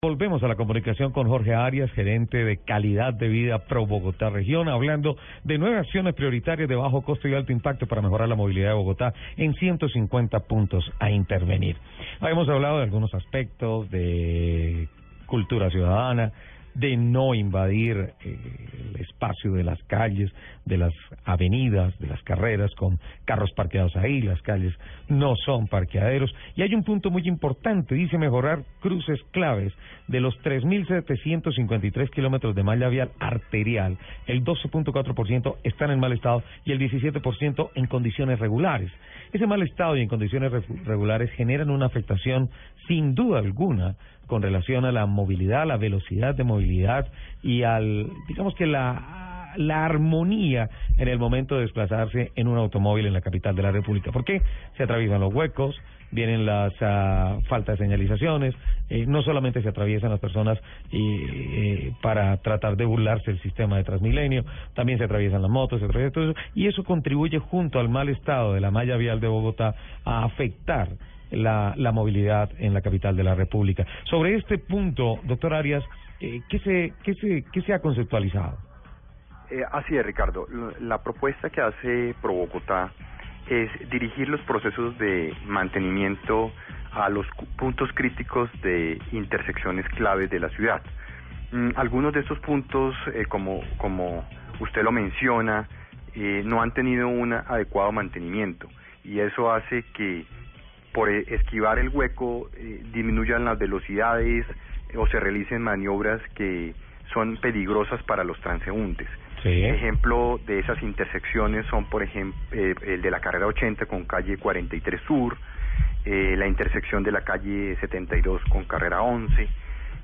Volvemos a la comunicación con Jorge Arias, gerente de calidad de vida Pro Bogotá Región, hablando de nueve acciones prioritarias de bajo costo y alto impacto para mejorar la movilidad de Bogotá en 150 puntos a intervenir. Hemos hablado de algunos aspectos de cultura ciudadana, de no invadir eh, el espacio de las calles, de las avenidas, de las carreras con carros parqueados ahí, las calles no son parqueaderos. Y hay un punto muy importante, dice mejorar cruces claves de los 3.753 kilómetros de malla vial arterial, el 12.4% están en mal estado y el 17% en condiciones regulares. Ese mal estado y en condiciones regulares generan una afectación sin duda alguna con relación a la movilidad, la velocidad de movilidad y al, digamos que la, la armonía en el momento de desplazarse en un automóvil en la capital de la República. ¿Por qué? Se atraviesan los huecos, vienen las uh, faltas de señalizaciones, eh, no solamente se atraviesan las personas eh, para tratar de burlarse del sistema de Transmilenio, también se atraviesan las motos, se atraviesa todo eso, y eso contribuye junto al mal estado de la malla vial de Bogotá a afectar la, la movilidad en la capital de la República. Sobre este punto, doctor Arias, eh, ¿qué, se, qué, se, ¿qué se ha conceptualizado? Eh, así es, Ricardo. La propuesta que hace Pro es dirigir los procesos de mantenimiento a los puntos críticos de intersecciones claves de la ciudad. Mm, algunos de estos puntos, eh, como, como usted lo menciona, eh, no han tenido un adecuado mantenimiento y eso hace que por esquivar el hueco disminuyan las velocidades o se realicen maniobras que son peligrosas para los transeúntes. Ejemplo de esas intersecciones son, por ejemplo, eh, el de la carrera 80 con calle 43 Sur, eh, la intersección de la calle 72 con carrera 11,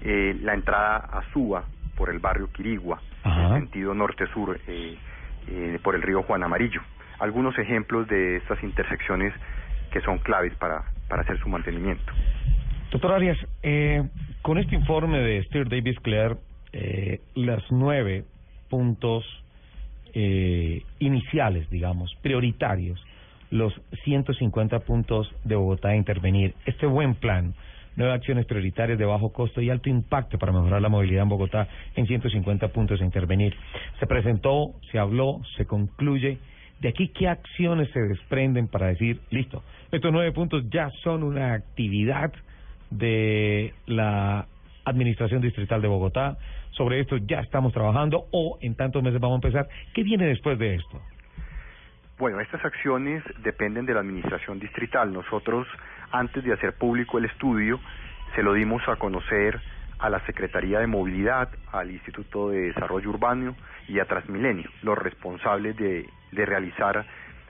eh, la entrada a Suba por el barrio Quirigua, en sentido norte-sur, eh, por el río Juan Amarillo. Algunos ejemplos de estas intersecciones que son claves para, para hacer su mantenimiento. Doctor Arias, eh, con este informe de Steer Davis Clare, eh, las nueve puntos eh, iniciales, digamos, prioritarios, los 150 puntos de Bogotá a intervenir. Este buen plan, nueve acciones prioritarias de bajo costo y alto impacto para mejorar la movilidad en Bogotá en 150 puntos a intervenir. Se presentó, se habló, se concluye. De aquí, ¿qué acciones se desprenden para decir, listo, estos nueve puntos ya son una actividad de la Administración Distrital de Bogotá. Sobre esto ya estamos trabajando o en tantos meses vamos a empezar. ¿Qué viene después de esto? Bueno, estas acciones dependen de la Administración Distrital. Nosotros, antes de hacer público el estudio, se lo dimos a conocer a la Secretaría de Movilidad, al Instituto de Desarrollo Urbano y a Transmilenio, los responsables de, de realizar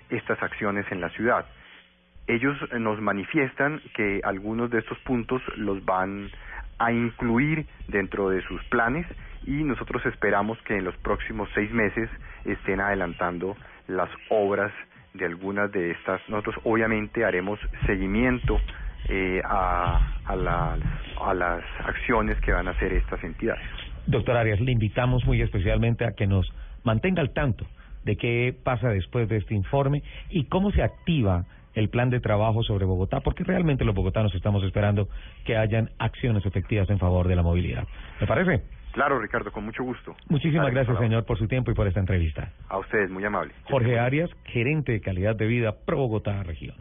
estas acciones en la ciudad. Ellos nos manifiestan que algunos de estos puntos los van a incluir dentro de sus planes y nosotros esperamos que en los próximos seis meses estén adelantando las obras de algunas de estas. Nosotros obviamente haremos seguimiento eh, a, a, las, a las acciones que van a hacer estas entidades. Doctor Arias, le invitamos muy especialmente a que nos mantenga al tanto de qué pasa después de este informe y cómo se activa el plan de trabajo sobre Bogotá, porque realmente los bogotanos estamos esperando que hayan acciones efectivas en favor de la movilidad. ¿Me parece? Claro, Ricardo, con mucho gusto. Muchísimas gracias, señor, por su tiempo y por esta entrevista. A ustedes, muy amable. Jorge Arias, gerente de calidad de vida Pro Bogotá Región.